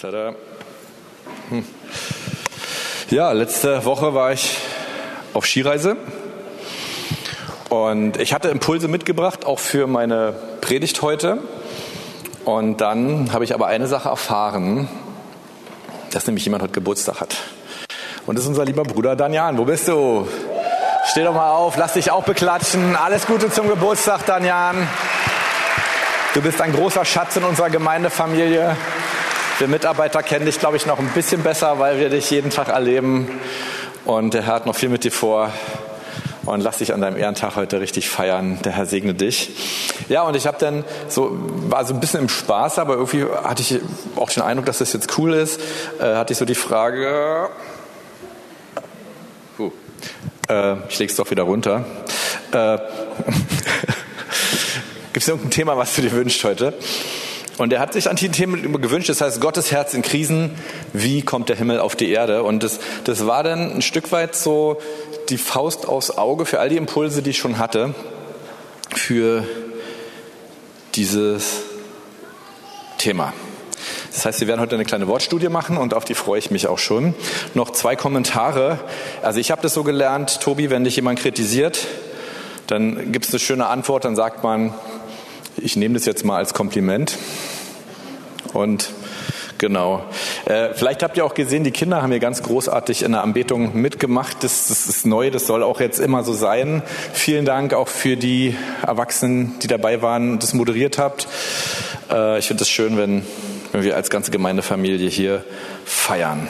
Tada. Hm. Ja, letzte Woche war ich auf Skireise und ich hatte Impulse mitgebracht, auch für meine Predigt heute. Und dann habe ich aber eine Sache erfahren, dass nämlich jemand heute Geburtstag hat. Und das ist unser lieber Bruder Danian. Wo bist du? Steh doch mal auf, lass dich auch beklatschen. Alles Gute zum Geburtstag, Danian. Du bist ein großer Schatz in unserer Gemeindefamilie. Wir Mitarbeiter kennen dich, glaube ich, noch ein bisschen besser, weil wir dich jeden Tag erleben. Und der Herr hat noch viel mit dir vor. Und lass dich an deinem Ehrentag heute richtig feiern. Der Herr segne dich. Ja, und ich habe dann so, war so ein bisschen im Spaß, aber irgendwie hatte ich auch den Eindruck, dass das jetzt cool ist. Äh, hatte ich so die Frage, uh, äh, ich lege es doch wieder runter. Äh, Gibt es irgendein Thema, was du dir wünschst heute? Und er hat sich an die Themen gewünscht, das heißt Gottes Herz in Krisen, wie kommt der Himmel auf die Erde? Und das, das war dann ein Stück weit so die Faust aufs Auge für all die Impulse, die ich schon hatte, für dieses Thema. Das heißt, wir werden heute eine kleine Wortstudie machen und auf die freue ich mich auch schon. Noch zwei Kommentare. Also ich habe das so gelernt, Tobi, wenn dich jemand kritisiert, dann gibt es eine schöne Antwort, dann sagt man, ich nehme das jetzt mal als Kompliment. Und genau. Äh, vielleicht habt ihr auch gesehen, die Kinder haben hier ganz großartig in der Anbetung mitgemacht. Das, das ist neu, das soll auch jetzt immer so sein. Vielen Dank auch für die Erwachsenen, die dabei waren und das moderiert habt. Äh, ich finde es schön, wenn, wenn wir als ganze Gemeindefamilie hier feiern.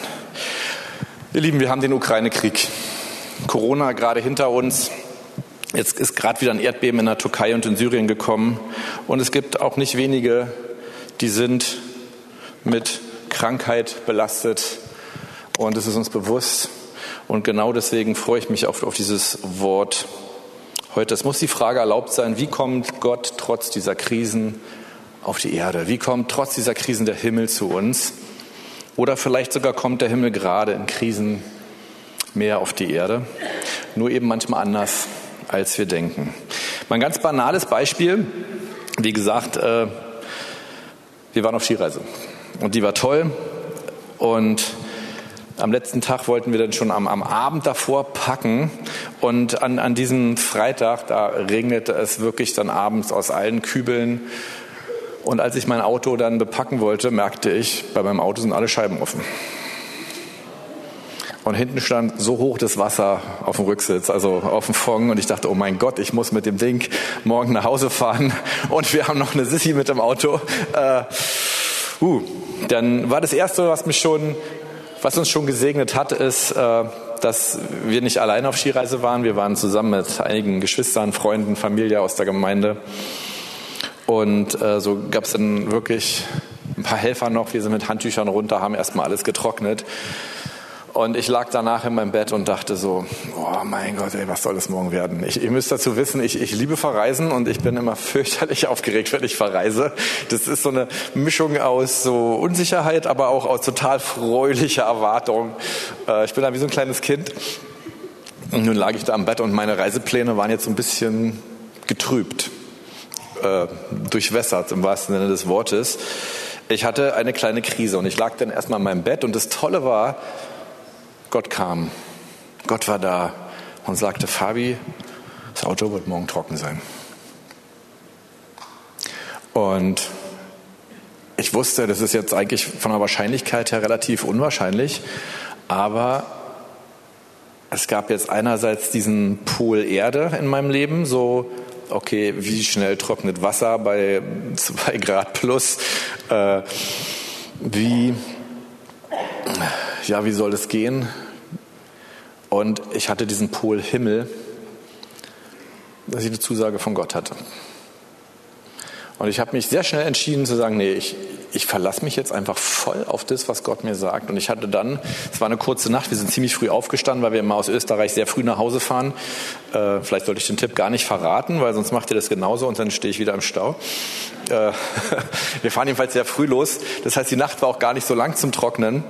Ihr Lieben, wir haben den Ukraine-Krieg. Corona gerade hinter uns. Jetzt ist gerade wieder ein Erdbeben in der Türkei und in Syrien gekommen. Und es gibt auch nicht wenige, die sind mit Krankheit belastet. Und es ist uns bewusst. Und genau deswegen freue ich mich auf, auf dieses Wort heute. Es muss die Frage erlaubt sein, wie kommt Gott trotz dieser Krisen auf die Erde? Wie kommt trotz dieser Krisen der Himmel zu uns? Oder vielleicht sogar kommt der Himmel gerade in Krisen mehr auf die Erde, nur eben manchmal anders als wir denken. Mein ganz banales Beispiel, wie gesagt, äh, wir waren auf Skireise und die war toll und am letzten Tag wollten wir dann schon am, am Abend davor packen und an, an diesem Freitag, da regnete es wirklich dann abends aus allen Kübeln und als ich mein Auto dann bepacken wollte, merkte ich, bei meinem Auto sind alle Scheiben offen. Und hinten stand so hoch das Wasser auf dem Rücksitz, also auf dem Fong. Und ich dachte, oh mein Gott, ich muss mit dem Ding morgen nach Hause fahren. Und wir haben noch eine Sissi mit dem Auto. Äh, uh, dann war das Erste, was mich schon, was uns schon gesegnet hat, ist, äh, dass wir nicht alleine auf Skireise waren. Wir waren zusammen mit einigen Geschwistern, Freunden, Familie aus der Gemeinde. Und äh, so gab es dann wirklich ein paar Helfer noch. Wir sind mit Handtüchern runter, haben erstmal alles getrocknet. Und ich lag danach in meinem Bett und dachte so, oh mein Gott, ey, was soll das morgen werden? Ich, ihr müsst dazu wissen, ich, ich liebe Verreisen und ich bin immer fürchterlich aufgeregt, wenn ich verreise. Das ist so eine Mischung aus so Unsicherheit, aber auch aus total fröhlicher Erwartung. Äh, ich bin da wie so ein kleines Kind. Und nun lag ich da am Bett und meine Reisepläne waren jetzt so ein bisschen getrübt, äh, durchwässert im wahrsten Sinne des Wortes. Ich hatte eine kleine Krise und ich lag dann erstmal in meinem Bett und das Tolle war, Gott kam, Gott war da und sagte, Fabi, das Auto wird morgen trocken sein. Und ich wusste, das ist jetzt eigentlich von der Wahrscheinlichkeit her relativ unwahrscheinlich, aber es gab jetzt einerseits diesen Pool Erde in meinem Leben, so, okay, wie schnell trocknet Wasser bei zwei Grad plus, äh, wie, ja, wie soll das gehen? Und ich hatte diesen Pol Himmel, dass ich eine Zusage von Gott hatte. Und ich habe mich sehr schnell entschieden zu sagen, nee, ich, ich verlasse mich jetzt einfach voll auf das, was Gott mir sagt. Und ich hatte dann, es war eine kurze Nacht, wir sind ziemlich früh aufgestanden, weil wir immer aus Österreich sehr früh nach Hause fahren. Äh, vielleicht sollte ich den Tipp gar nicht verraten, weil sonst macht ihr das genauso und dann stehe ich wieder im Stau. Äh, wir fahren jedenfalls sehr früh los. Das heißt, die Nacht war auch gar nicht so lang zum Trocknen.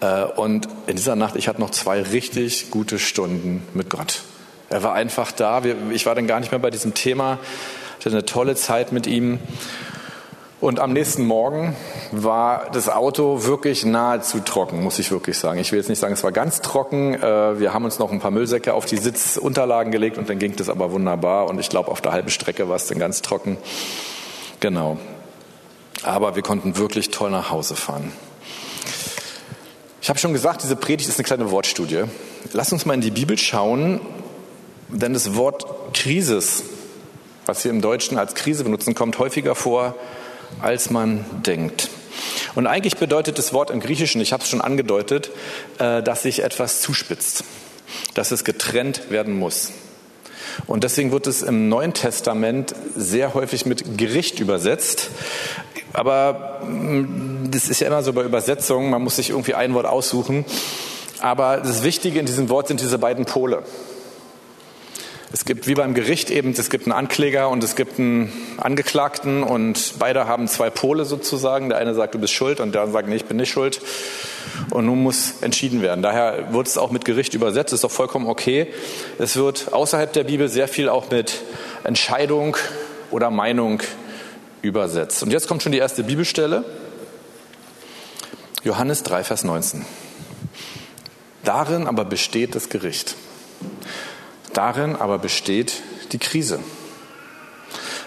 Äh, und in dieser Nacht, ich hatte noch zwei richtig gute Stunden mit Gott. Er war einfach da. Ich war dann gar nicht mehr bei diesem Thema. Ich hatte eine tolle Zeit mit ihm. Und am nächsten Morgen war das Auto wirklich nahezu trocken, muss ich wirklich sagen. Ich will jetzt nicht sagen, es war ganz trocken. Äh, wir haben uns noch ein paar Müllsäcke auf die Sitzunterlagen gelegt und dann ging das aber wunderbar. Und ich glaube, auf der halben Strecke war es dann ganz trocken. Genau. Aber wir konnten wirklich toll nach Hause fahren. Ich habe schon gesagt, diese Predigt ist eine kleine Wortstudie. Lass uns mal in die Bibel schauen, denn das Wort Krisis, was wir im Deutschen als Krise benutzen, kommt häufiger vor als man denkt. Und eigentlich bedeutet das Wort im Griechischen, ich habe es schon angedeutet, äh, dass sich etwas zuspitzt, dass es getrennt werden muss. Und deswegen wird es im Neuen Testament sehr häufig mit Gericht übersetzt. Aber mm, das ist ja immer so bei Übersetzungen, man muss sich irgendwie ein Wort aussuchen. Aber das Wichtige in diesem Wort sind diese beiden Pole. Es gibt wie beim Gericht eben, es gibt einen Ankläger und es gibt einen Angeklagten und beide haben zwei Pole sozusagen. Der eine sagt, du bist schuld und der andere sagt, nee, ich bin nicht schuld. Und nun muss entschieden werden. Daher wird es auch mit Gericht übersetzt, ist doch vollkommen okay. Es wird außerhalb der Bibel sehr viel auch mit Entscheidung oder Meinung übersetzt. Und jetzt kommt schon die erste Bibelstelle. Johannes 3, Vers 19. Darin aber besteht das Gericht. Darin aber besteht die Krise.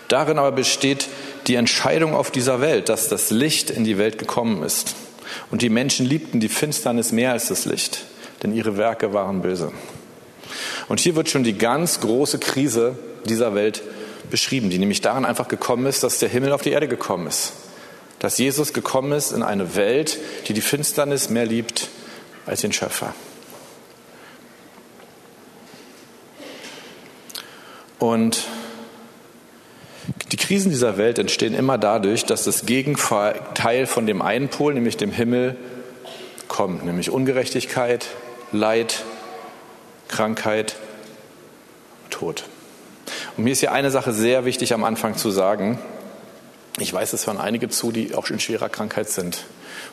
Darin aber besteht die Entscheidung auf dieser Welt, dass das Licht in die Welt gekommen ist. Und die Menschen liebten die Finsternis mehr als das Licht, denn ihre Werke waren böse. Und hier wird schon die ganz große Krise dieser Welt beschrieben, die nämlich daran einfach gekommen ist, dass der Himmel auf die Erde gekommen ist. Dass Jesus gekommen ist in eine Welt, die die Finsternis mehr liebt als den Schöpfer. Und die Krisen dieser Welt entstehen immer dadurch, dass das Gegenteil von dem einen Pol, nämlich dem Himmel, kommt, nämlich Ungerechtigkeit, Leid, Krankheit, Tod. Und mir ist hier eine Sache sehr wichtig am Anfang zu sagen. Ich weiß, es hören einige zu, die auch in schwerer Krankheit sind.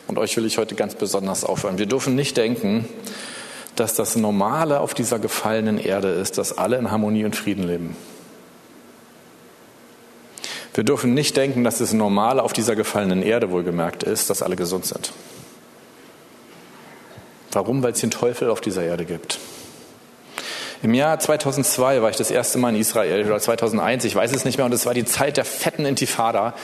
Und euch will ich heute ganz besonders aufhören. Wir dürfen nicht denken, dass das Normale auf dieser gefallenen Erde ist, dass alle in Harmonie und Frieden leben. Wir dürfen nicht denken, dass das Normale auf dieser gefallenen Erde wohlgemerkt ist, dass alle gesund sind. Warum? Weil es den Teufel auf dieser Erde gibt. Im Jahr 2002 war ich das erste Mal in Israel oder 2001, ich weiß es nicht mehr, und es war die Zeit der fetten Intifada.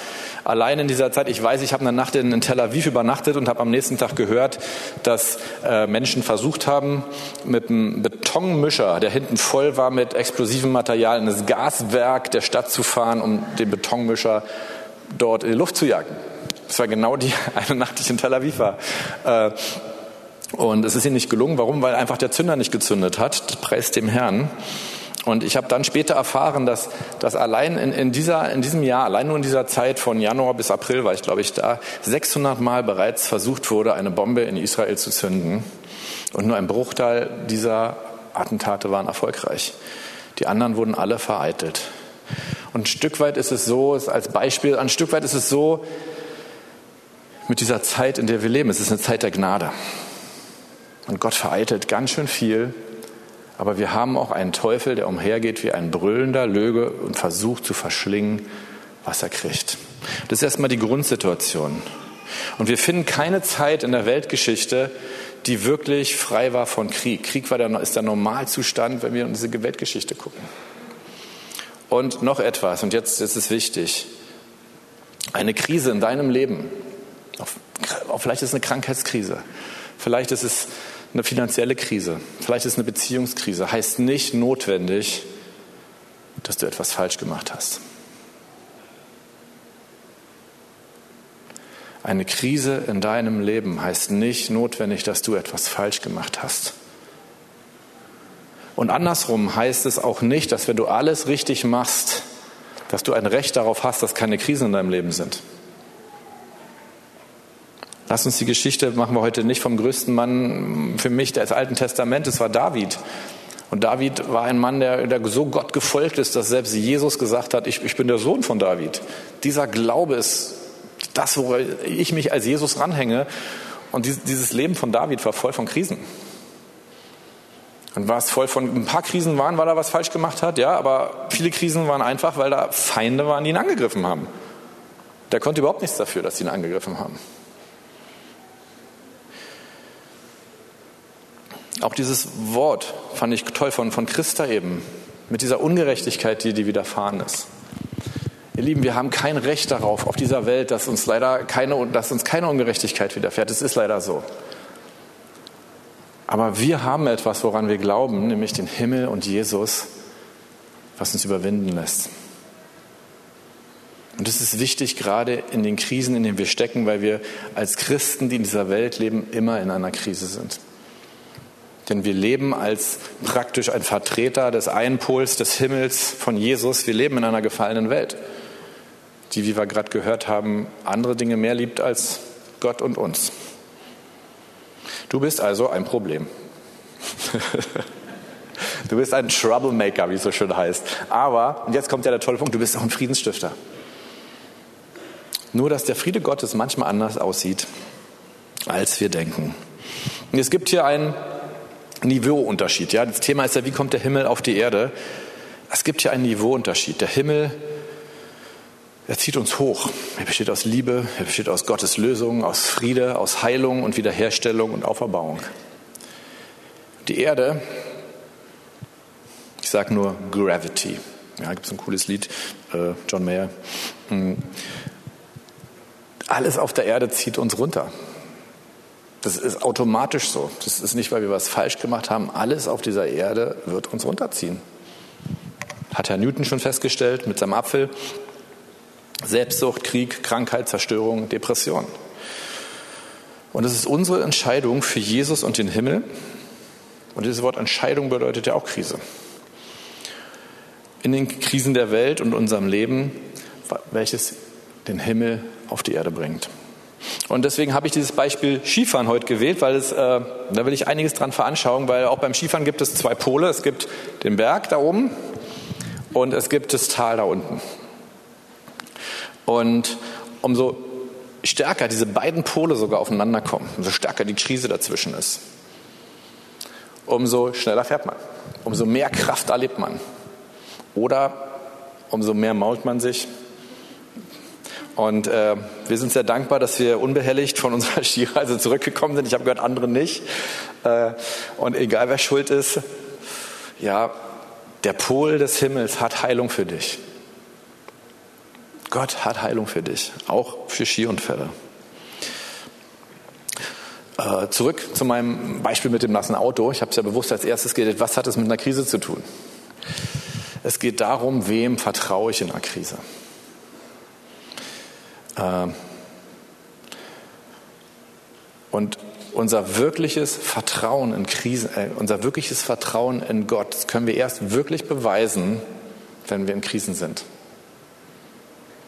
Allein in dieser Zeit, ich weiß, ich habe eine Nacht in Tel Aviv übernachtet und habe am nächsten Tag gehört, dass äh, Menschen versucht haben, mit einem Betonmischer, der hinten voll war mit explosivem Material, in das Gaswerk der Stadt zu fahren, um den Betonmischer dort in die Luft zu jagen. Das war genau die eine Nacht, die ich in Tel Aviv war. Äh, und es ist ihnen nicht gelungen. Warum? Weil einfach der Zünder nicht gezündet hat. Preis dem Herrn. Und ich habe dann später erfahren, dass, dass allein in, in, dieser, in diesem Jahr, allein nur in dieser Zeit von Januar bis April war ich, glaube ich, da, 600 Mal bereits versucht wurde, eine Bombe in Israel zu zünden. Und nur ein Bruchteil dieser Attentate waren erfolgreich. Die anderen wurden alle vereitelt. Und ein Stück weit ist es so, als Beispiel, ein Stück weit ist es so mit dieser Zeit, in der wir leben. Es ist eine Zeit der Gnade. Und Gott vereitelt ganz schön viel. Aber wir haben auch einen Teufel, der umhergeht wie ein brüllender Löwe und versucht zu verschlingen, was er kriegt. Das ist erstmal die Grundsituation. Und wir finden keine Zeit in der Weltgeschichte, die wirklich frei war von Krieg. Krieg war der, ist der Normalzustand, wenn wir in diese Weltgeschichte gucken. Und noch etwas, und jetzt ist es wichtig. Eine Krise in deinem Leben, vielleicht ist es eine Krankheitskrise, vielleicht ist es eine finanzielle Krise, vielleicht ist es eine Beziehungskrise, heißt nicht notwendig, dass du etwas falsch gemacht hast. Eine Krise in deinem Leben heißt nicht notwendig, dass du etwas falsch gemacht hast. Und andersrum heißt es auch nicht, dass wenn du alles richtig machst, dass du ein Recht darauf hast, dass keine Krisen in deinem Leben sind. Lass uns die Geschichte machen wir heute nicht vom größten Mann für mich des Alten Testamentes, war David. Und David war ein Mann, der, der so Gott gefolgt ist, dass selbst Jesus gesagt hat, ich, ich bin der Sohn von David. Dieser Glaube ist das, wo ich mich als Jesus ranhänge. Und dieses Leben von David war voll von Krisen. Und war es voll von, ein paar Krisen waren, weil er was falsch gemacht hat, ja, aber viele Krisen waren einfach, weil da Feinde waren, die ihn angegriffen haben. Der konnte überhaupt nichts dafür, dass sie ihn angegriffen haben. Auch dieses Wort fand ich toll von, von Christa eben, mit dieser Ungerechtigkeit, die, die widerfahren ist. Ihr Lieben, wir haben kein Recht darauf, auf dieser Welt, dass uns leider keine, dass uns keine Ungerechtigkeit widerfährt. Es ist leider so. Aber wir haben etwas, woran wir glauben, nämlich den Himmel und Jesus, was uns überwinden lässt. Und das ist wichtig, gerade in den Krisen, in denen wir stecken, weil wir als Christen, die in dieser Welt leben, immer in einer Krise sind. Denn wir leben als praktisch ein Vertreter des einen Pols des Himmels von Jesus. Wir leben in einer gefallenen Welt die, wie wir gerade gehört haben, andere Dinge mehr liebt als Gott und uns. Du bist also ein Problem. du bist ein Troublemaker, wie es so schön heißt. Aber, und jetzt kommt ja der tolle Punkt, du bist auch ein Friedensstifter. Nur, dass der Friede Gottes manchmal anders aussieht, als wir denken. Und es gibt hier einen Niveauunterschied. Ja? Das Thema ist ja, wie kommt der Himmel auf die Erde? Es gibt hier einen Niveauunterschied. Der Himmel er zieht uns hoch. Er besteht aus Liebe, er besteht aus Gottes Lösung, aus Friede, aus Heilung und Wiederherstellung und Auferbauung. Die Erde, ich sage nur Gravity. Ja, gibt es ein cooles Lied, äh, John Mayer. Hm. Alles auf der Erde zieht uns runter. Das ist automatisch so. Das ist nicht, weil wir was falsch gemacht haben. Alles auf dieser Erde wird uns runterziehen. Hat Herr Newton schon festgestellt mit seinem Apfel. Selbstsucht, Krieg, Krankheit, Zerstörung, Depression. Und es ist unsere Entscheidung für Jesus und den Himmel. Und dieses Wort Entscheidung bedeutet ja auch Krise. In den Krisen der Welt und unserem Leben, welches den Himmel auf die Erde bringt. Und deswegen habe ich dieses Beispiel Skifahren heute gewählt, weil es, äh, da will ich einiges dran veranschauungen, weil auch beim Skifahren gibt es zwei Pole. Es gibt den Berg da oben und es gibt das Tal da unten. Und umso stärker diese beiden Pole sogar aufeinander kommen, umso stärker die Krise dazwischen ist, umso schneller fährt man, umso mehr Kraft erlebt man. Oder umso mehr mault man sich. Und äh, wir sind sehr dankbar, dass wir unbehelligt von unserer Skireise zurückgekommen sind. Ich habe gehört, andere nicht. Äh, und egal wer schuld ist, ja, der Pol des Himmels hat Heilung für dich. Gott hat Heilung für dich, auch für Skiunfälle. Äh, zurück zu meinem Beispiel mit dem nassen Auto. Ich habe es ja bewusst als erstes geredet. Was hat es mit einer Krise zu tun? Es geht darum, wem vertraue ich in einer Krise. Äh, und unser wirkliches Vertrauen in Krisen, äh, unser wirkliches Vertrauen in Gott können wir erst wirklich beweisen, wenn wir in Krisen sind.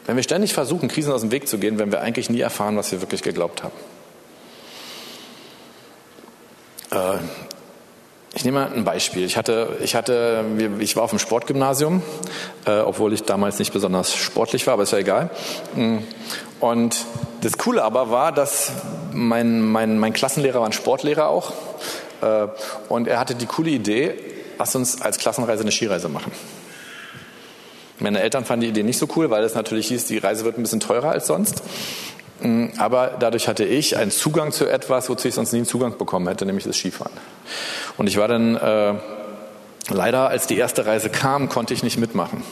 Wenn wir ständig versuchen, Krisen aus dem Weg zu gehen, werden wir eigentlich nie erfahren, was wir wirklich geglaubt haben. Äh, ich nehme mal ein Beispiel. Ich hatte, ich hatte, ich war auf dem Sportgymnasium, äh, obwohl ich damals nicht besonders sportlich war, aber ist ja egal. Mm. Und das Coole aber war, dass mein, mein, mein Klassenlehrer war ein Sportlehrer auch. Äh, und er hatte die coole Idee, lass uns als Klassenreise eine Skireise machen. Meine Eltern fanden die Idee nicht so cool, weil es natürlich hieß, die Reise wird ein bisschen teurer als sonst. Mm, aber dadurch hatte ich einen Zugang zu etwas, wozu ich sonst nie einen Zugang bekommen hätte, nämlich das Skifahren. Und ich war dann äh, leider, als die erste Reise kam, konnte ich nicht mitmachen.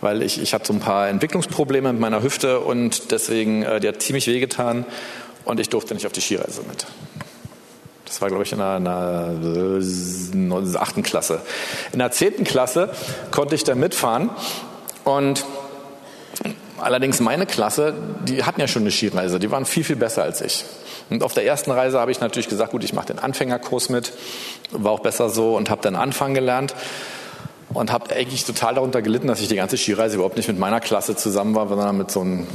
Weil ich, ich hatte so ein paar Entwicklungsprobleme mit meiner Hüfte und deswegen, äh, die hat ziemlich wehgetan und ich durfte nicht auf die Skireise mit. Das war, glaube ich, in der, in der achten Klasse. In der zehnten Klasse konnte ich da mitfahren und allerdings meine Klasse, die hatten ja schon eine Skireise, die waren viel, viel besser als ich. Und auf der ersten Reise habe ich natürlich gesagt, gut, ich mache den Anfängerkurs mit, war auch besser so und habe dann Anfang gelernt und habe eigentlich total darunter gelitten, dass ich die ganze Skireise überhaupt nicht mit meiner Klasse zusammen war, sondern mit so einem,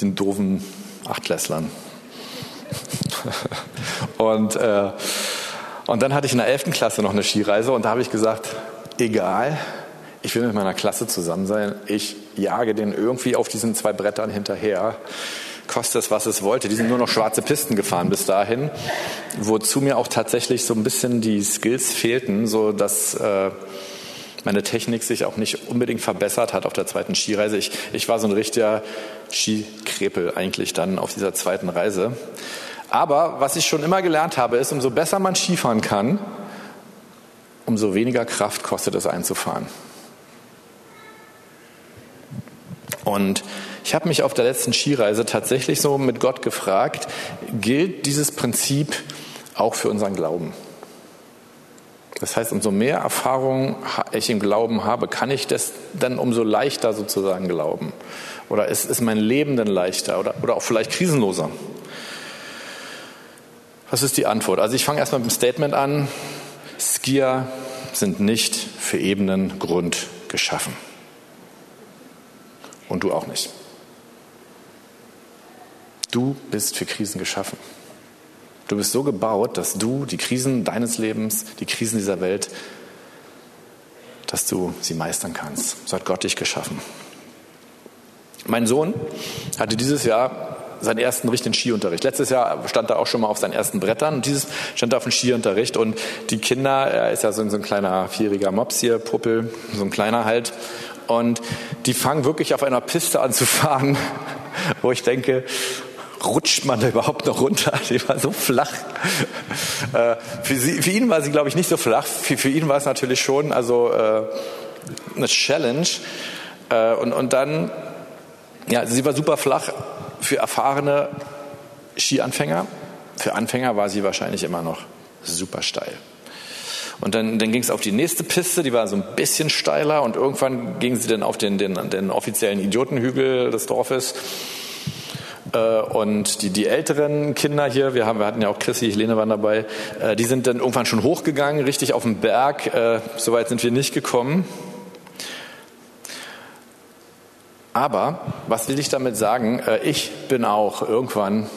den doofen Achtklässlern. und, äh, und dann hatte ich in der 11. Klasse noch eine Skireise und da habe ich gesagt, egal, ich will mit meiner Klasse zusammen sein, ich jage den irgendwie auf diesen zwei Brettern hinterher, kostet es, was es wollte. Die sind nur noch schwarze Pisten gefahren bis dahin, wozu mir auch tatsächlich so ein bisschen die Skills fehlten, so dass äh, meine Technik sich auch nicht unbedingt verbessert hat auf der zweiten Skireise. Ich, ich war so ein richtiger Skikrepel eigentlich dann auf dieser zweiten Reise. Aber was ich schon immer gelernt habe, ist, umso besser man Skifahren kann, umso weniger Kraft kostet es einzufahren. Und ich habe mich auf der letzten Skireise tatsächlich so mit Gott gefragt, gilt dieses Prinzip auch für unseren Glauben? Das heißt, umso mehr Erfahrung ich im Glauben habe, kann ich das dann umso leichter sozusagen glauben. Oder ist, ist mein Leben dann leichter oder, oder auch vielleicht krisenloser? Was ist die Antwort? Also ich fange erstmal mit dem Statement an. Skier sind nicht für ebenen Grund geschaffen. Und du auch nicht. Du bist für Krisen geschaffen. Du bist so gebaut, dass du die Krisen deines Lebens, die Krisen dieser Welt, dass du sie meistern kannst. So hat Gott dich geschaffen. Mein Sohn hatte dieses Jahr seinen ersten richtigen Skiunterricht. Letztes Jahr stand er auch schon mal auf seinen ersten Brettern und dieses stand er auf dem Skiunterricht und die Kinder, er ist ja so ein, so ein kleiner vierjähriger Mops hier, Puppel, so ein kleiner halt und die fangen wirklich auf einer Piste an zu fahren, wo ich denke, rutscht man da überhaupt noch runter? Die war so flach. Äh, für, sie, für ihn war sie, glaube ich, nicht so flach. Für, für ihn war es natürlich schon also äh, eine Challenge. Äh, und, und dann, ja, sie war super flach für erfahrene Skianfänger. Für Anfänger war sie wahrscheinlich immer noch super steil. Und dann, dann ging es auf die nächste Piste, die war so ein bisschen steiler und irgendwann ging sie dann auf den, den, den offiziellen Idiotenhügel des Dorfes. Äh, und die, die älteren Kinder hier, wir, haben, wir hatten ja auch Chrissy, Helene waren dabei, äh, die sind dann irgendwann schon hochgegangen, richtig auf den Berg. Äh, Soweit sind wir nicht gekommen. Aber was will ich damit sagen? Ich bin auch irgendwann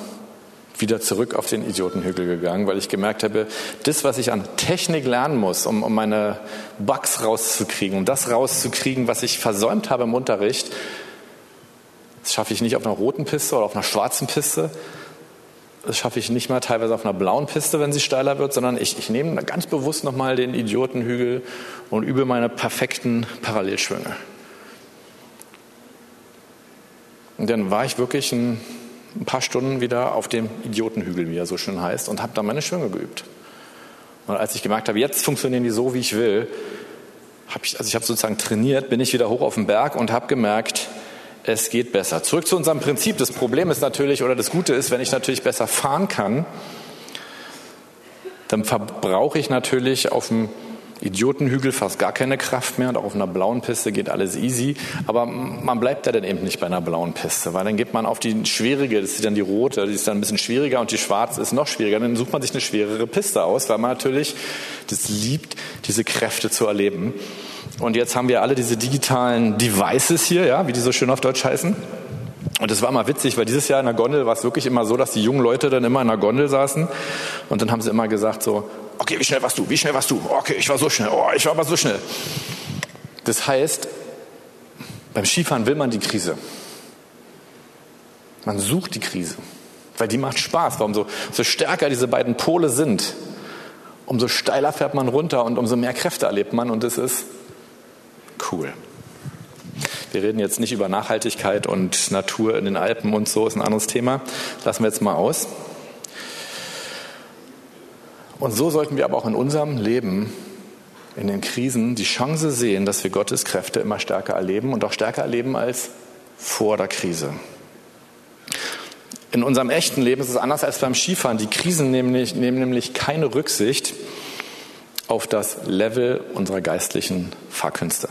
wieder zurück auf den Idiotenhügel gegangen, weil ich gemerkt habe, das, was ich an Technik lernen muss, um, um meine Bugs rauszukriegen, um das rauszukriegen, was ich versäumt habe im Unterricht, das schaffe ich nicht auf einer roten Piste oder auf einer schwarzen Piste. Das schaffe ich nicht mal teilweise auf einer blauen Piste, wenn sie steiler wird, sondern ich, ich nehme ganz bewusst nochmal den Idiotenhügel und übe meine perfekten Parallelschwünge. Und dann war ich wirklich ein, ein paar Stunden wieder auf dem Idiotenhügel, wie er so schön heißt, und habe da meine Schwünge geübt. Und als ich gemerkt habe, jetzt funktionieren die so, wie ich will, habe ich, also ich habe sozusagen trainiert, bin ich wieder hoch auf den Berg und habe gemerkt, es geht besser. Zurück zu unserem Prinzip. Das Problem ist natürlich, oder das Gute ist, wenn ich natürlich besser fahren kann, dann verbrauche ich natürlich auf dem Idiotenhügel fast gar keine Kraft mehr und auch auf einer blauen Piste geht alles easy. Aber man bleibt da dann eben nicht bei einer blauen Piste, weil dann geht man auf die schwierige, das ist dann die rote, die ist dann ein bisschen schwieriger und die schwarze ist noch schwieriger. Dann sucht man sich eine schwerere Piste aus, weil man natürlich das liebt, diese Kräfte zu erleben. Und jetzt haben wir alle diese digitalen Devices hier, ja, wie die so schön auf Deutsch heißen. Und das war immer witzig, weil dieses Jahr in der Gondel war es wirklich immer so, dass die jungen Leute dann immer in der Gondel saßen und dann haben sie immer gesagt so, okay, wie schnell warst du, wie schnell warst du, okay, ich war so schnell, oh, ich war aber so schnell. Das heißt, beim Skifahren will man die Krise. Man sucht die Krise, weil die macht Spaß, weil umso so stärker diese beiden Pole sind, umso steiler fährt man runter und umso mehr Kräfte erlebt man und das ist cool. Wir reden jetzt nicht über Nachhaltigkeit und Natur in den Alpen und so, ist ein anderes Thema. Lassen wir jetzt mal aus. Und so sollten wir aber auch in unserem Leben, in den Krisen, die Chance sehen, dass wir Gottes Kräfte immer stärker erleben und auch stärker erleben als vor der Krise. In unserem echten Leben ist es anders als beim Skifahren. Die Krisen nehmen nämlich, nehmen nämlich keine Rücksicht auf das Level unserer geistlichen Fahrkünste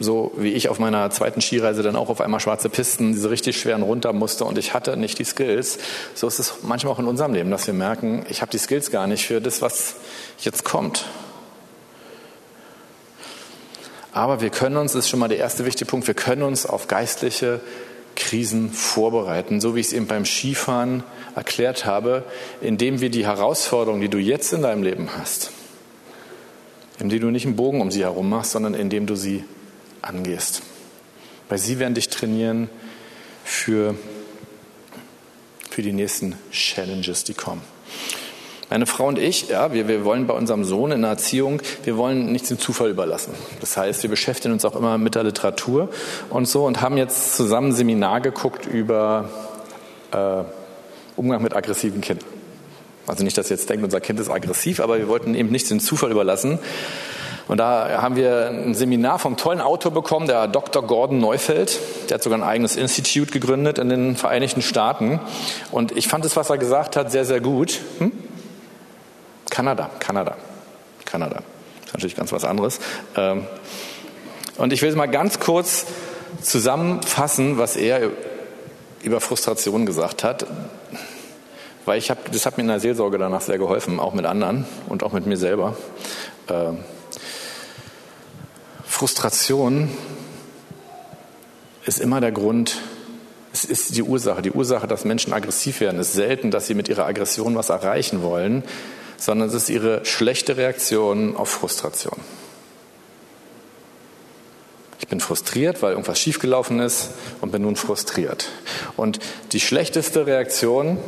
so wie ich auf meiner zweiten Skireise dann auch auf einmal schwarze Pisten, diese richtig schweren runter musste und ich hatte nicht die Skills. So ist es manchmal auch in unserem Leben, dass wir merken, ich habe die Skills gar nicht für das, was jetzt kommt. Aber wir können uns, das ist schon mal der erste wichtige Punkt, wir können uns auf geistliche Krisen vorbereiten, so wie ich es eben beim Skifahren erklärt habe, indem wir die Herausforderungen, die du jetzt in deinem Leben hast, indem du nicht einen Bogen um sie herum machst, sondern indem du sie angehst. Weil sie werden dich trainieren für, für die nächsten Challenges, die kommen. Meine Frau und ich, ja, wir, wir wollen bei unserem Sohn in der Erziehung, wir wollen nichts dem Zufall überlassen. Das heißt, wir beschäftigen uns auch immer mit der Literatur und so und haben jetzt zusammen ein Seminar geguckt über äh, Umgang mit aggressiven Kindern. Also nicht, dass ihr jetzt denkt, unser Kind ist aggressiv, aber wir wollten eben nichts dem Zufall überlassen. Und da haben wir ein Seminar vom tollen Autor bekommen, der Dr. Gordon Neufeld. Der hat sogar ein eigenes Institut gegründet in den Vereinigten Staaten. Und ich fand das, was er gesagt hat, sehr, sehr gut. Hm? Kanada, Kanada, Kanada. Das ist natürlich ganz was anderes. Ähm, und ich will es mal ganz kurz zusammenfassen, was er über Frustration gesagt hat. Weil ich habe, das hat mir in der Seelsorge danach sehr geholfen, auch mit anderen und auch mit mir selber. Frustration ist immer der Grund, es ist die Ursache. Die Ursache, dass Menschen aggressiv werden, ist selten, dass sie mit ihrer Aggression was erreichen wollen, sondern es ist ihre schlechte Reaktion auf Frustration. Ich bin frustriert, weil irgendwas schiefgelaufen ist und bin nun frustriert. Und die schlechteste Reaktion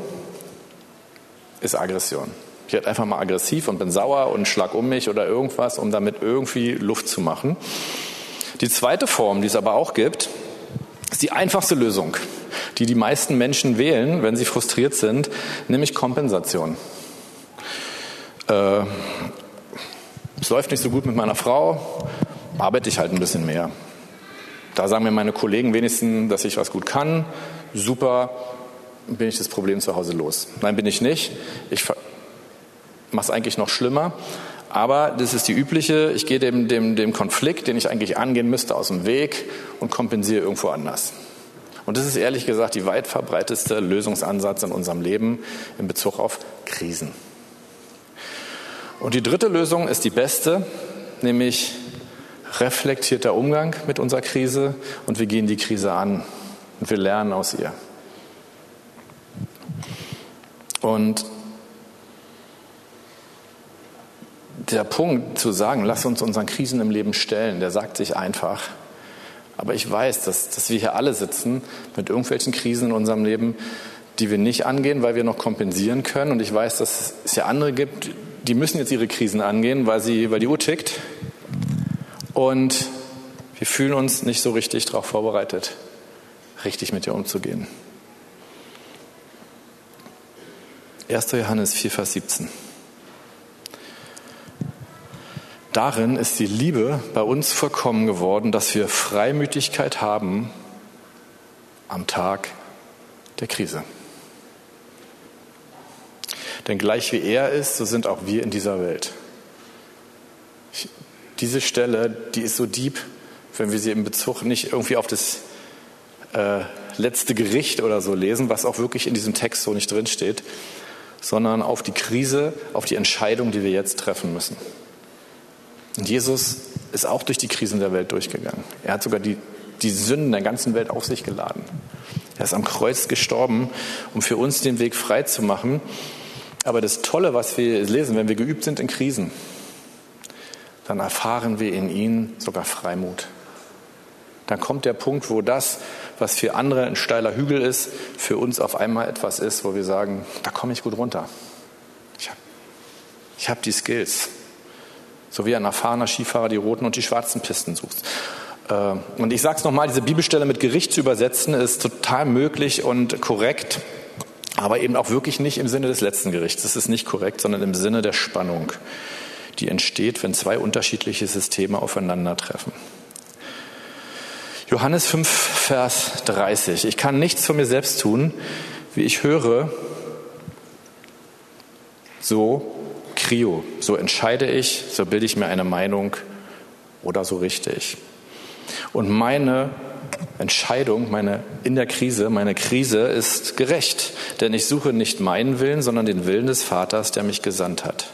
ist Aggression. Ich werde einfach mal aggressiv und bin sauer und schlag um mich oder irgendwas, um damit irgendwie Luft zu machen. Die zweite Form, die es aber auch gibt, ist die einfachste Lösung, die die meisten Menschen wählen, wenn sie frustriert sind, nämlich Kompensation. Äh, es läuft nicht so gut mit meiner Frau, arbeite ich halt ein bisschen mehr. Da sagen mir meine Kollegen wenigstens, dass ich was gut kann. Super, bin ich das Problem zu Hause los. Nein, bin ich nicht. Ich mache es eigentlich noch schlimmer. Aber das ist die übliche, ich gehe dem, dem, dem Konflikt, den ich eigentlich angehen müsste, aus dem Weg und kompensiere irgendwo anders. Und das ist ehrlich gesagt die weit verbreiteste Lösungsansatz in unserem Leben in Bezug auf Krisen. Und die dritte Lösung ist die beste, nämlich reflektierter Umgang mit unserer Krise und wir gehen die Krise an und wir lernen aus ihr. Und der Punkt zu sagen, lass uns unseren Krisen im Leben stellen, der sagt sich einfach. Aber ich weiß, dass, dass wir hier alle sitzen mit irgendwelchen Krisen in unserem Leben, die wir nicht angehen, weil wir noch kompensieren können. Und ich weiß, dass es ja andere gibt, die müssen jetzt ihre Krisen angehen, weil, sie, weil die Uhr tickt. Und wir fühlen uns nicht so richtig darauf vorbereitet, richtig mit ihr umzugehen. 1. Johannes 4, Vers 17. Darin ist die Liebe bei uns vollkommen geworden, dass wir Freimütigkeit haben am Tag der Krise. Denn gleich wie er ist, so sind auch wir in dieser Welt. diese Stelle, die ist so deep, wenn wir sie im Bezug nicht irgendwie auf das äh, letzte Gericht oder so lesen, was auch wirklich in diesem Text so nicht drinsteht, sondern auf die Krise, auf die Entscheidung, die wir jetzt treffen müssen. Und Jesus ist auch durch die Krisen der Welt durchgegangen. Er hat sogar die, die Sünden der ganzen Welt auf sich geladen. Er ist am Kreuz gestorben, um für uns den Weg frei zu machen. Aber das Tolle, was wir lesen, wenn wir geübt sind in Krisen, dann erfahren wir in ihnen sogar Freimut. Dann kommt der Punkt, wo das, was für andere ein steiler Hügel ist, für uns auf einmal etwas ist, wo wir sagen, da komme ich gut runter. Ich habe ich hab die Skills so wie ein erfahrener Skifahrer die roten und die schwarzen Pisten sucht. Äh, und ich sage es nochmal, diese Bibelstelle mit Gericht zu übersetzen, ist total möglich und korrekt, aber eben auch wirklich nicht im Sinne des letzten Gerichts. Das ist nicht korrekt, sondern im Sinne der Spannung, die entsteht, wenn zwei unterschiedliche Systeme aufeinandertreffen. Johannes 5, Vers 30. Ich kann nichts von mir selbst tun, wie ich höre, so Krio. So entscheide ich, so bilde ich mir eine Meinung oder so richte ich. Und meine Entscheidung, meine in der Krise, meine Krise ist gerecht, denn ich suche nicht meinen Willen, sondern den Willen des Vaters, der mich gesandt hat.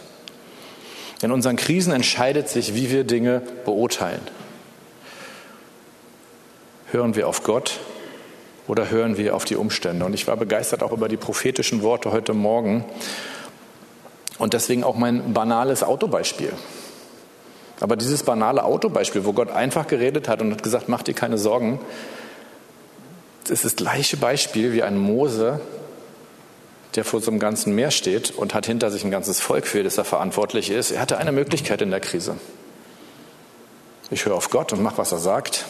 In unseren Krisen entscheidet sich, wie wir Dinge beurteilen. Hören wir auf Gott oder hören wir auf die Umstände? Und ich war begeistert auch über die prophetischen Worte heute Morgen und deswegen auch mein banales Autobeispiel. Aber dieses banale Autobeispiel, wo Gott einfach geredet hat und hat gesagt, mach dir keine Sorgen, das ist das gleiche Beispiel wie ein Mose, der vor so einem ganzen Meer steht und hat hinter sich ein ganzes Volk, für das er verantwortlich ist. Er hatte eine Möglichkeit in der Krise. Ich höre auf Gott und mache, was er sagt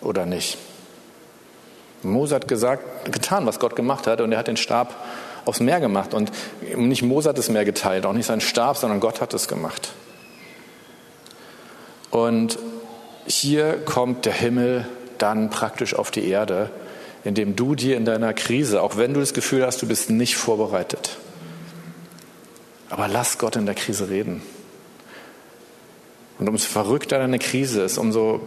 oder nicht. Mose hat gesagt, getan, was Gott gemacht hat und er hat den Stab aufs Meer gemacht und nicht Mose hat das Meer geteilt, auch nicht sein Stab, sondern Gott hat es gemacht. Und hier kommt der Himmel dann praktisch auf die Erde, indem du dir in deiner Krise, auch wenn du das Gefühl hast, du bist nicht vorbereitet, aber lass Gott in der Krise reden. Und umso verrückter deine Krise ist, umso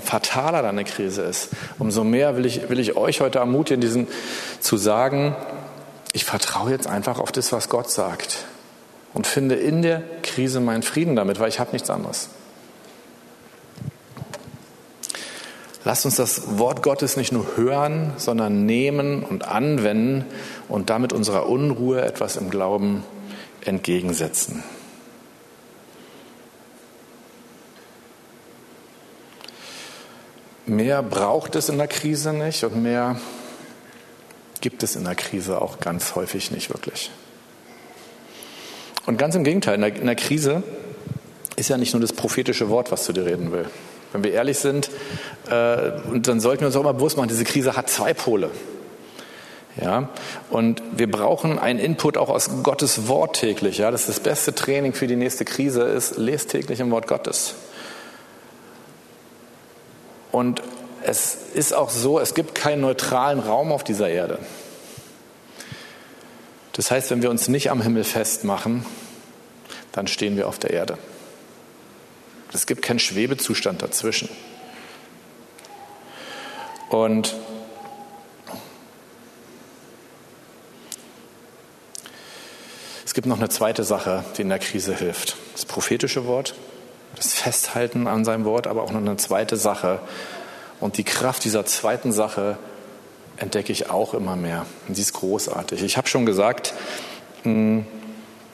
fataler deine Krise ist, umso mehr will ich, will ich euch heute ermutigen, diesen zu sagen, ich vertraue jetzt einfach auf das, was Gott sagt und finde in der Krise meinen Frieden damit, weil ich habe nichts anderes. Lasst uns das Wort Gottes nicht nur hören, sondern nehmen und anwenden und damit unserer Unruhe etwas im Glauben entgegensetzen. Mehr braucht es in der Krise nicht und mehr gibt es in der Krise auch ganz häufig nicht wirklich. Und ganz im Gegenteil, in der, in der Krise ist ja nicht nur das prophetische Wort, was zu dir reden will. Wenn wir ehrlich sind, äh, und dann sollten wir uns auch mal bewusst machen, diese Krise hat zwei Pole. Ja, und wir brauchen einen Input auch aus Gottes Wort täglich. Ja, das ist das beste Training für die nächste Krise ist, lest täglich im Wort Gottes. Und es ist auch so, es gibt keinen neutralen Raum auf dieser Erde. Das heißt, wenn wir uns nicht am Himmel festmachen, dann stehen wir auf der Erde. Es gibt keinen Schwebezustand dazwischen. Und es gibt noch eine zweite Sache, die in der Krise hilft. Das prophetische Wort das Festhalten an seinem Wort, aber auch noch eine zweite Sache. Und die Kraft dieser zweiten Sache entdecke ich auch immer mehr. Und sie ist großartig. Ich habe schon gesagt, hm,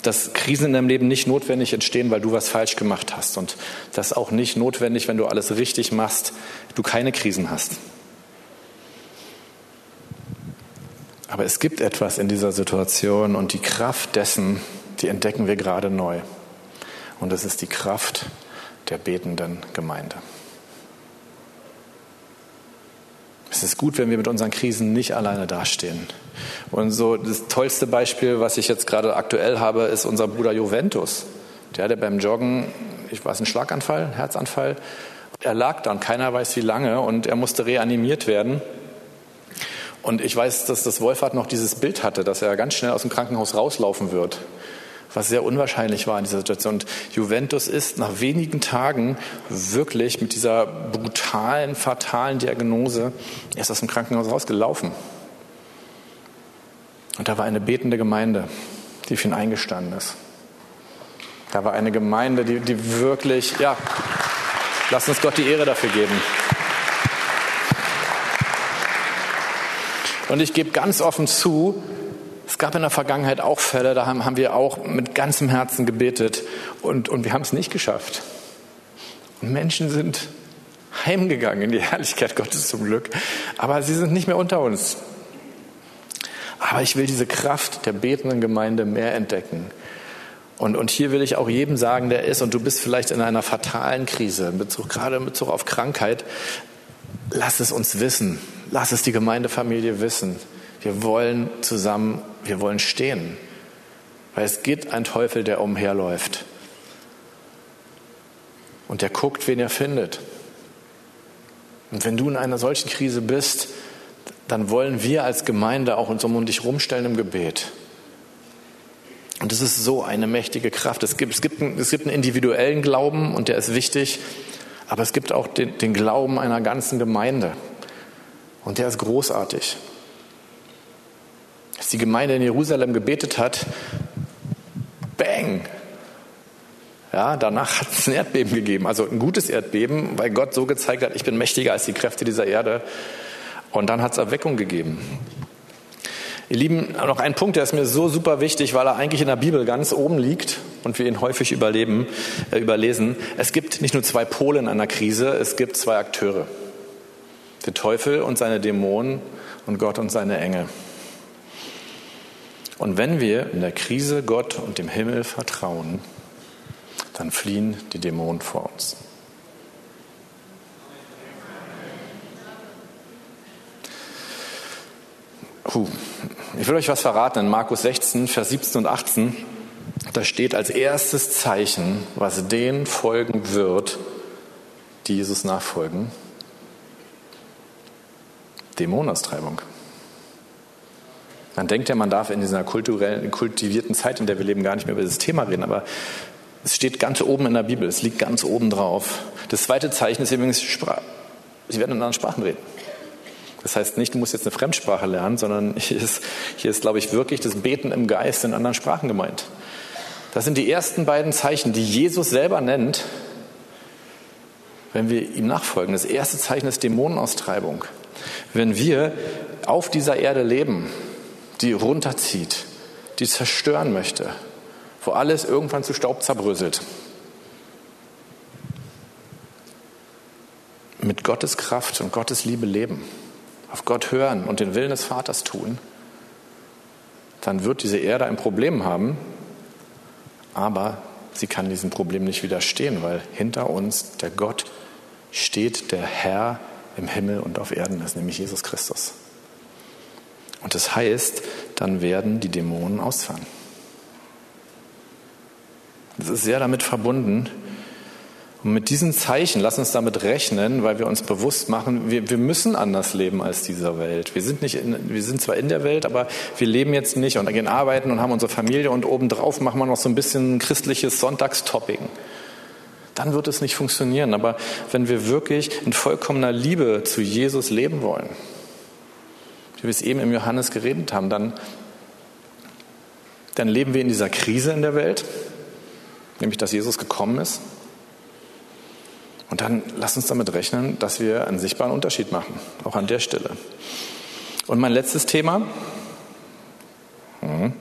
dass Krisen in deinem Leben nicht notwendig entstehen, weil du was falsch gemacht hast. Und das auch nicht notwendig, wenn du alles richtig machst, du keine Krisen hast. Aber es gibt etwas in dieser Situation und die Kraft dessen, die entdecken wir gerade neu. Und es ist die Kraft der betenden Gemeinde. Es ist gut, wenn wir mit unseren Krisen nicht alleine dastehen. Und so das tollste Beispiel, was ich jetzt gerade aktuell habe, ist unser Bruder Juventus. Der hatte beim Joggen, ich weiß, einen Schlaganfall, einen Herzanfall. Er lag dann, keiner weiß wie lange, und er musste reanimiert werden. Und ich weiß, dass das Wolfhard noch dieses Bild hatte, dass er ganz schnell aus dem Krankenhaus rauslaufen wird was sehr unwahrscheinlich war in dieser Situation. Und Juventus ist nach wenigen Tagen wirklich mit dieser brutalen, fatalen Diagnose erst aus dem Krankenhaus rausgelaufen. Und da war eine betende Gemeinde, die für ihn eingestanden ist. Da war eine Gemeinde, die, die wirklich, ja, lasst uns Gott die Ehre dafür geben. Und ich gebe ganz offen zu, es gab in der Vergangenheit auch Fälle, da haben, haben wir auch mit ganzem Herzen gebetet und, und wir haben es nicht geschafft. Und Menschen sind heimgegangen in die Herrlichkeit Gottes zum Glück, aber sie sind nicht mehr unter uns. Aber ich will diese Kraft der betenden Gemeinde mehr entdecken. Und, und hier will ich auch jedem sagen, der ist, und du bist vielleicht in einer fatalen Krise, in Bezug, gerade in Bezug auf Krankheit, lass es uns wissen. Lass es die Gemeindefamilie wissen. Wir wollen zusammen, wir wollen stehen. Weil es gibt einen Teufel, der umherläuft. Und der guckt, wen er findet. Und wenn du in einer solchen Krise bist, dann wollen wir als Gemeinde auch uns um dich rumstellen im Gebet. Und das ist so eine mächtige Kraft. Es gibt, es gibt, einen, es gibt einen individuellen Glauben und der ist wichtig, aber es gibt auch den, den Glauben einer ganzen Gemeinde. Und der ist großartig. Als die Gemeinde in Jerusalem gebetet hat, bang, ja, danach hat es ein Erdbeben gegeben, also ein gutes Erdbeben, weil Gott so gezeigt hat, ich bin mächtiger als die Kräfte dieser Erde. Und dann hat es Erweckung gegeben. Ihr Lieben, noch ein Punkt, der ist mir so super wichtig, weil er eigentlich in der Bibel ganz oben liegt und wir ihn häufig überleben, äh, überlesen. Es gibt nicht nur zwei Pole in einer Krise, es gibt zwei Akteure. Der Teufel und seine Dämonen und Gott und seine Engel. Und wenn wir in der Krise Gott und dem Himmel vertrauen, dann fliehen die Dämonen vor uns. Puh. Ich will euch was verraten. In Markus 16, Vers 17 und 18, da steht als erstes Zeichen, was denen folgen wird, die Jesus nachfolgen, Dämonenaustreibung. Man denkt ja, man darf in dieser kulturellen, kultivierten Zeit, in der wir leben, gar nicht mehr über dieses Thema reden, aber es steht ganz oben in der Bibel, es liegt ganz oben drauf. Das zweite Zeichen ist übrigens, sie werden in anderen Sprachen reden. Das heißt nicht, du musst jetzt eine Fremdsprache lernen, sondern hier ist, hier ist, glaube ich, wirklich das Beten im Geist in anderen Sprachen gemeint. Das sind die ersten beiden Zeichen, die Jesus selber nennt, wenn wir ihm nachfolgen. Das erste Zeichen ist Dämonenaustreibung. Wenn wir auf dieser Erde leben, die runterzieht, die zerstören möchte, wo alles irgendwann zu Staub zerbröselt. Mit Gottes Kraft und Gottes Liebe leben auf Gott hören und den Willen des Vaters tun, dann wird diese Erde ein Problem haben, aber sie kann diesem Problem nicht widerstehen, weil hinter uns der Gott steht, der Herr im Himmel und auf Erden ist, nämlich Jesus Christus. Und das heißt, dann werden die Dämonen ausfahren. Das ist sehr damit verbunden, und mit diesen Zeichen, lass uns damit rechnen, weil wir uns bewusst machen, wir, wir müssen anders leben als dieser Welt. Wir sind, nicht in, wir sind zwar in der Welt, aber wir leben jetzt nicht und gehen arbeiten und haben unsere Familie und obendrauf machen wir noch so ein bisschen christliches Sonntagstopping. Dann wird es nicht funktionieren. Aber wenn wir wirklich in vollkommener Liebe zu Jesus leben wollen, wie wir es eben im Johannes geredet haben, dann, dann leben wir in dieser Krise in der Welt, nämlich dass Jesus gekommen ist und dann lass uns damit rechnen, dass wir einen sichtbaren Unterschied machen, auch an der Stelle. Und mein letztes Thema hm,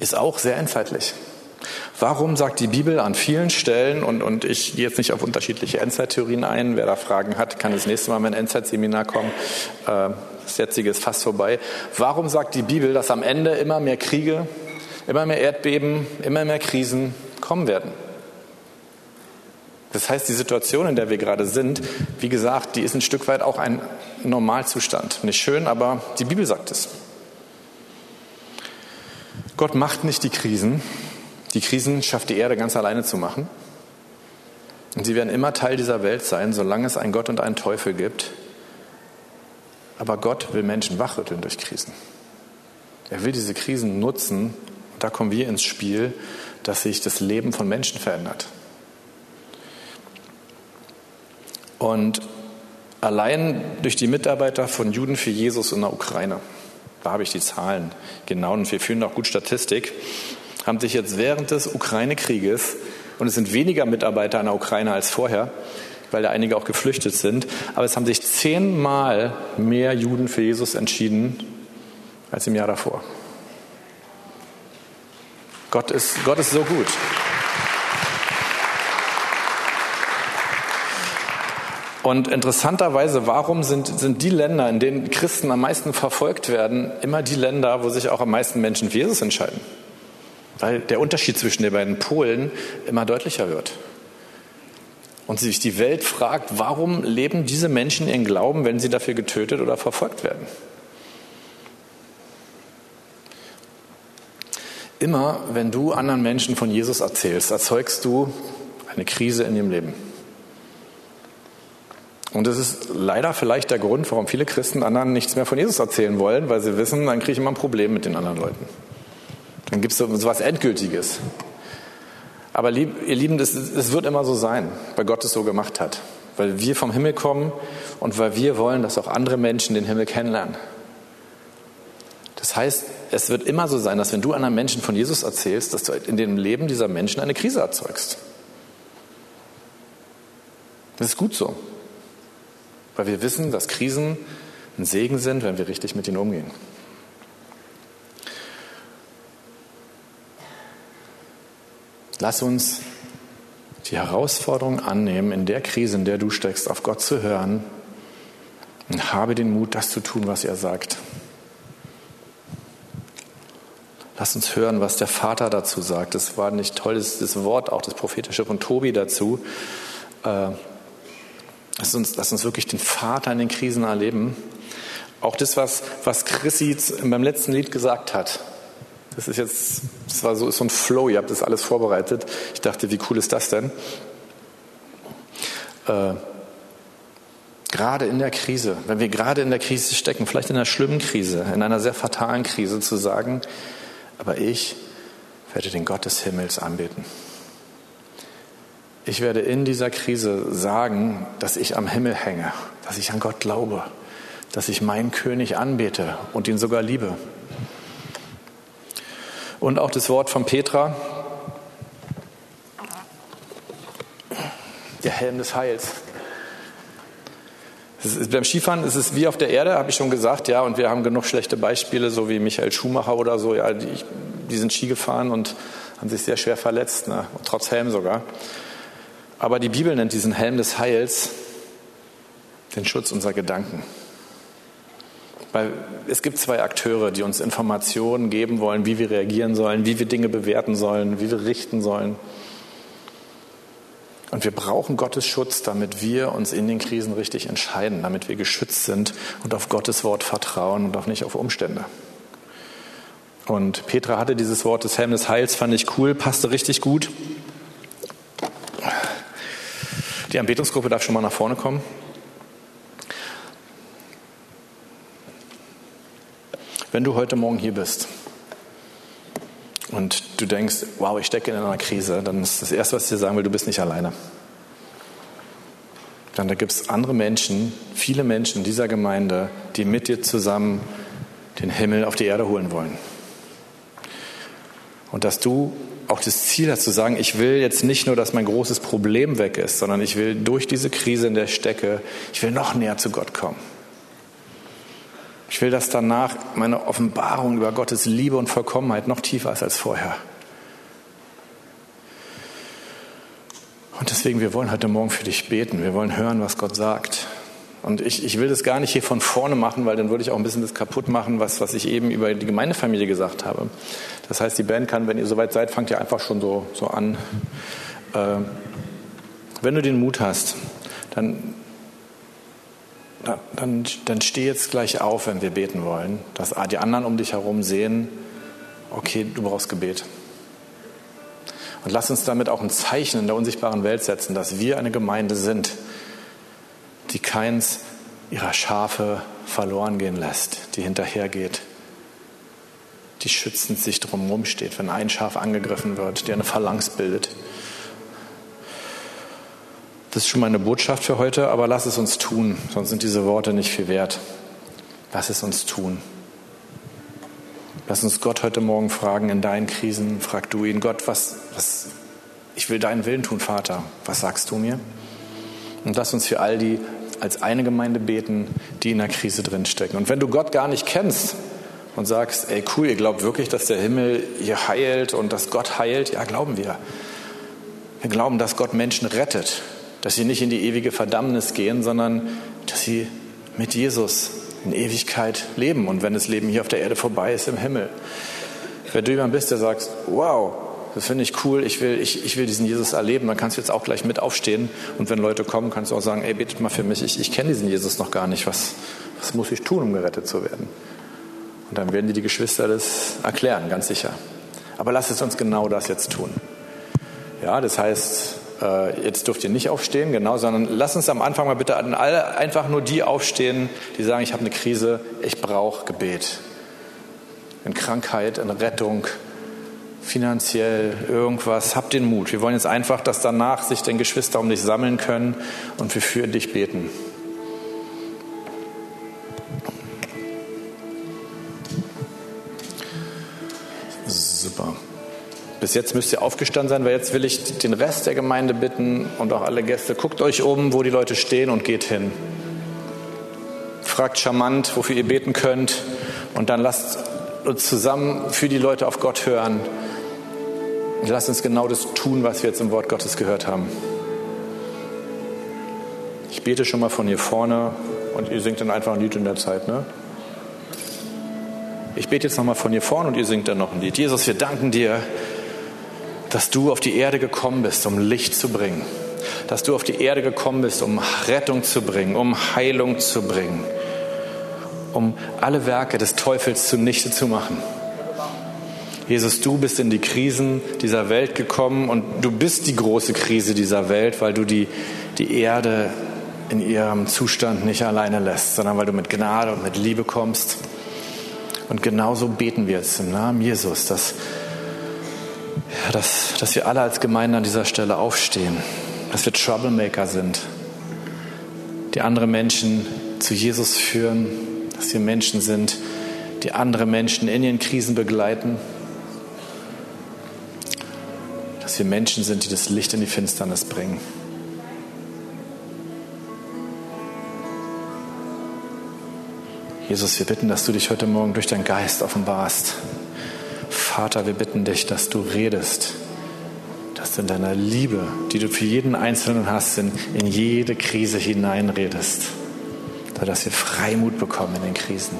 ist auch sehr endzeitlich. Warum sagt die Bibel an vielen Stellen, und, und ich gehe jetzt nicht auf unterschiedliche Endzeittheorien ein, wer da Fragen hat, kann das nächste Mal mein Endzeitseminar kommen. Äh, das jetzige ist fast vorbei. Warum sagt die Bibel, dass am Ende immer mehr Kriege, immer mehr Erdbeben, immer mehr Krisen kommen werden? Das heißt, die Situation, in der wir gerade sind, wie gesagt, die ist ein Stück weit auch ein Normalzustand. Nicht schön, aber die Bibel sagt es. Gott macht nicht die Krisen. Die Krisen schafft die Erde ganz alleine zu machen. Und sie werden immer Teil dieser Welt sein, solange es einen Gott und einen Teufel gibt. Aber Gott will Menschen wachrütteln durch Krisen. Er will diese Krisen nutzen. Und da kommen wir ins Spiel, dass sich das Leben von Menschen verändert. Und allein durch die Mitarbeiter von Juden für Jesus in der Ukraine, da habe ich die Zahlen genau und wir führen auch gut Statistik, haben sich jetzt während des Ukraine-Krieges, und es sind weniger Mitarbeiter in der Ukraine als vorher, weil da einige auch geflüchtet sind, aber es haben sich zehnmal mehr Juden für Jesus entschieden als im Jahr davor. Gott ist, Gott ist so gut. Und interessanterweise, warum sind, sind die Länder, in denen Christen am meisten verfolgt werden, immer die Länder, wo sich auch am meisten Menschen für Jesus entscheiden? Weil der Unterschied zwischen den beiden Polen immer deutlicher wird. Und sich die Welt fragt, warum leben diese Menschen ihren Glauben, wenn sie dafür getötet oder verfolgt werden? Immer wenn du anderen Menschen von Jesus erzählst, erzeugst du eine Krise in ihrem Leben. Und das ist leider vielleicht der Grund, warum viele Christen anderen nichts mehr von Jesus erzählen wollen, weil sie wissen, dann kriege ich immer ein Problem mit den anderen Leuten. Dann gibt es so Endgültiges. Aber ihr Lieben, es wird immer so sein, weil Gott es so gemacht hat. Weil wir vom Himmel kommen und weil wir wollen, dass auch andere Menschen den Himmel kennenlernen. Das heißt, es wird immer so sein, dass wenn du anderen Menschen von Jesus erzählst, dass du in dem Leben dieser Menschen eine Krise erzeugst. Das ist gut so. Weil wir wissen, dass Krisen ein Segen sind, wenn wir richtig mit ihnen umgehen. Lass uns die Herausforderung annehmen, in der Krise, in der du steckst, auf Gott zu hören und habe den Mut, das zu tun, was er sagt. Lass uns hören, was der Vater dazu sagt. Das war nicht toll, das, das Wort, auch das prophetische von Tobi dazu. Äh, lass, uns, lass uns wirklich den Vater in den Krisen erleben. Auch das, was, was Chrissy beim letzten Lied gesagt hat. Das ist jetzt, das war so, so ein Flow, ihr habt das alles vorbereitet. Ich dachte, wie cool ist das denn? Äh, gerade in der Krise, wenn wir gerade in der Krise stecken, vielleicht in einer schlimmen Krise, in einer sehr fatalen Krise, zu sagen, aber ich werde den Gott des Himmels anbeten. Ich werde in dieser Krise sagen, dass ich am Himmel hänge, dass ich an Gott glaube, dass ich meinen König anbete und ihn sogar liebe. Und auch das Wort von Petra, der Helm des Heils. Ist, beim Skifahren ist es wie auf der Erde, habe ich schon gesagt, ja, und wir haben genug schlechte Beispiele, so wie Michael Schumacher oder so, ja, die, die sind Ski gefahren und haben sich sehr schwer verletzt, ne, trotz Helm sogar. Aber die Bibel nennt diesen Helm des Heils den Schutz unserer Gedanken. Weil es gibt zwei Akteure, die uns Informationen geben wollen, wie wir reagieren sollen, wie wir Dinge bewerten sollen, wie wir richten sollen. Und wir brauchen Gottes Schutz, damit wir uns in den Krisen richtig entscheiden, damit wir geschützt sind und auf Gottes Wort vertrauen und auch nicht auf Umstände. Und Petra hatte dieses Wort des Helm des Heils, fand ich cool, passte richtig gut. Die Anbetungsgruppe darf schon mal nach vorne kommen. Wenn du heute Morgen hier bist und du denkst, wow, ich stecke in einer Krise, dann ist das Erste, was ich dir sagen will, du bist nicht alleine. Dann da gibt es andere Menschen, viele Menschen in dieser Gemeinde, die mit dir zusammen den Himmel auf die Erde holen wollen. Und dass du auch das Ziel hast zu sagen, ich will jetzt nicht nur, dass mein großes Problem weg ist, sondern ich will durch diese Krise, in der stecke, ich will noch näher zu Gott kommen. Ich will, dass danach meine Offenbarung über Gottes Liebe und Vollkommenheit noch tiefer ist als vorher. Und deswegen, wir wollen heute Morgen für dich beten. Wir wollen hören, was Gott sagt. Und ich, ich will das gar nicht hier von vorne machen, weil dann würde ich auch ein bisschen das kaputt machen, was, was ich eben über die Gemeindefamilie gesagt habe. Das heißt, die Band kann, wenn ihr soweit seid, fangt ihr einfach schon so, so an. Äh, wenn du den Mut hast, dann dann, dann steh jetzt gleich auf, wenn wir beten wollen, dass die anderen um dich herum sehen, okay, du brauchst Gebet. Und lass uns damit auch ein Zeichen in der unsichtbaren Welt setzen, dass wir eine Gemeinde sind, die keins ihrer Schafe verloren gehen lässt, die hinterhergeht, die schützend sich drumherum steht, wenn ein Schaf angegriffen wird, die eine Phalanx bildet. Das ist schon meine Botschaft für heute, aber lass es uns tun, sonst sind diese Worte nicht viel wert. Lass es uns tun. Lass uns Gott heute Morgen fragen in deinen Krisen. Frag du ihn, Gott, was, was, ich will deinen Willen tun, Vater. Was sagst du mir? Und lass uns für all die als eine Gemeinde beten, die in der Krise drinstecken. Und wenn du Gott gar nicht kennst und sagst, ey cool, ihr glaubt wirklich, dass der Himmel hier heilt und dass Gott heilt, ja, glauben wir. Wir glauben, dass Gott Menschen rettet, dass sie nicht in die ewige Verdammnis gehen, sondern dass sie mit Jesus in Ewigkeit leben und wenn das Leben hier auf der Erde vorbei ist, im Himmel. Wenn du jemand bist, der sagt, wow, das finde ich cool, ich will, ich, ich will diesen Jesus erleben, dann kannst du jetzt auch gleich mit aufstehen und wenn Leute kommen, kannst du auch sagen, ey, betet mal für mich, ich, ich kenne diesen Jesus noch gar nicht, was, was muss ich tun, um gerettet zu werden? Und dann werden dir die Geschwister das erklären, ganz sicher. Aber lass es uns genau das jetzt tun. Ja, das heißt, äh, jetzt dürft ihr nicht aufstehen, genau, sondern lass uns am Anfang mal bitte an alle einfach nur die aufstehen, die sagen, ich habe eine Krise, ich brauche Gebet. In Krankheit, in Rettung, finanziell, irgendwas. Hab den Mut. Wir wollen jetzt einfach, dass danach sich den Geschwister um dich sammeln können und wir für dich beten. Bis jetzt müsst ihr aufgestanden sein, weil jetzt will ich den Rest der Gemeinde bitten und auch alle Gäste, guckt euch um, wo die Leute stehen und geht hin. Fragt charmant, wofür ihr beten könnt und dann lasst uns zusammen für die Leute auf Gott hören. Und lasst uns genau das tun, was wir jetzt im Wort Gottes gehört haben. Ich bete schon mal von hier vorne und ihr singt dann einfach ein Lied in der Zeit, ne? Ich bete jetzt nochmal von hier vorne und ihr singt dann noch ein Lied. Jesus, wir danken dir, dass du auf die Erde gekommen bist, um Licht zu bringen. Dass du auf die Erde gekommen bist, um Rettung zu bringen, um Heilung zu bringen, um alle Werke des Teufels zunichte zu machen. Jesus, du bist in die Krisen dieser Welt gekommen und du bist die große Krise dieser Welt, weil du die, die Erde in ihrem Zustand nicht alleine lässt, sondern weil du mit Gnade und mit Liebe kommst. Und genauso beten wir jetzt im Namen Jesus, dass, ja, dass, dass wir alle als Gemeinde an dieser Stelle aufstehen, dass wir Troublemaker sind, die andere Menschen zu Jesus führen, dass wir Menschen sind, die andere Menschen in ihren Krisen begleiten, dass wir Menschen sind, die das Licht in die Finsternis bringen. Jesus, wir bitten, dass du dich heute Morgen durch deinen Geist offenbarst. Vater, wir bitten dich, dass du redest, dass du in deiner Liebe, die du für jeden Einzelnen hast, in, in jede Krise hineinredest, dass wir Freimut bekommen in den Krisen.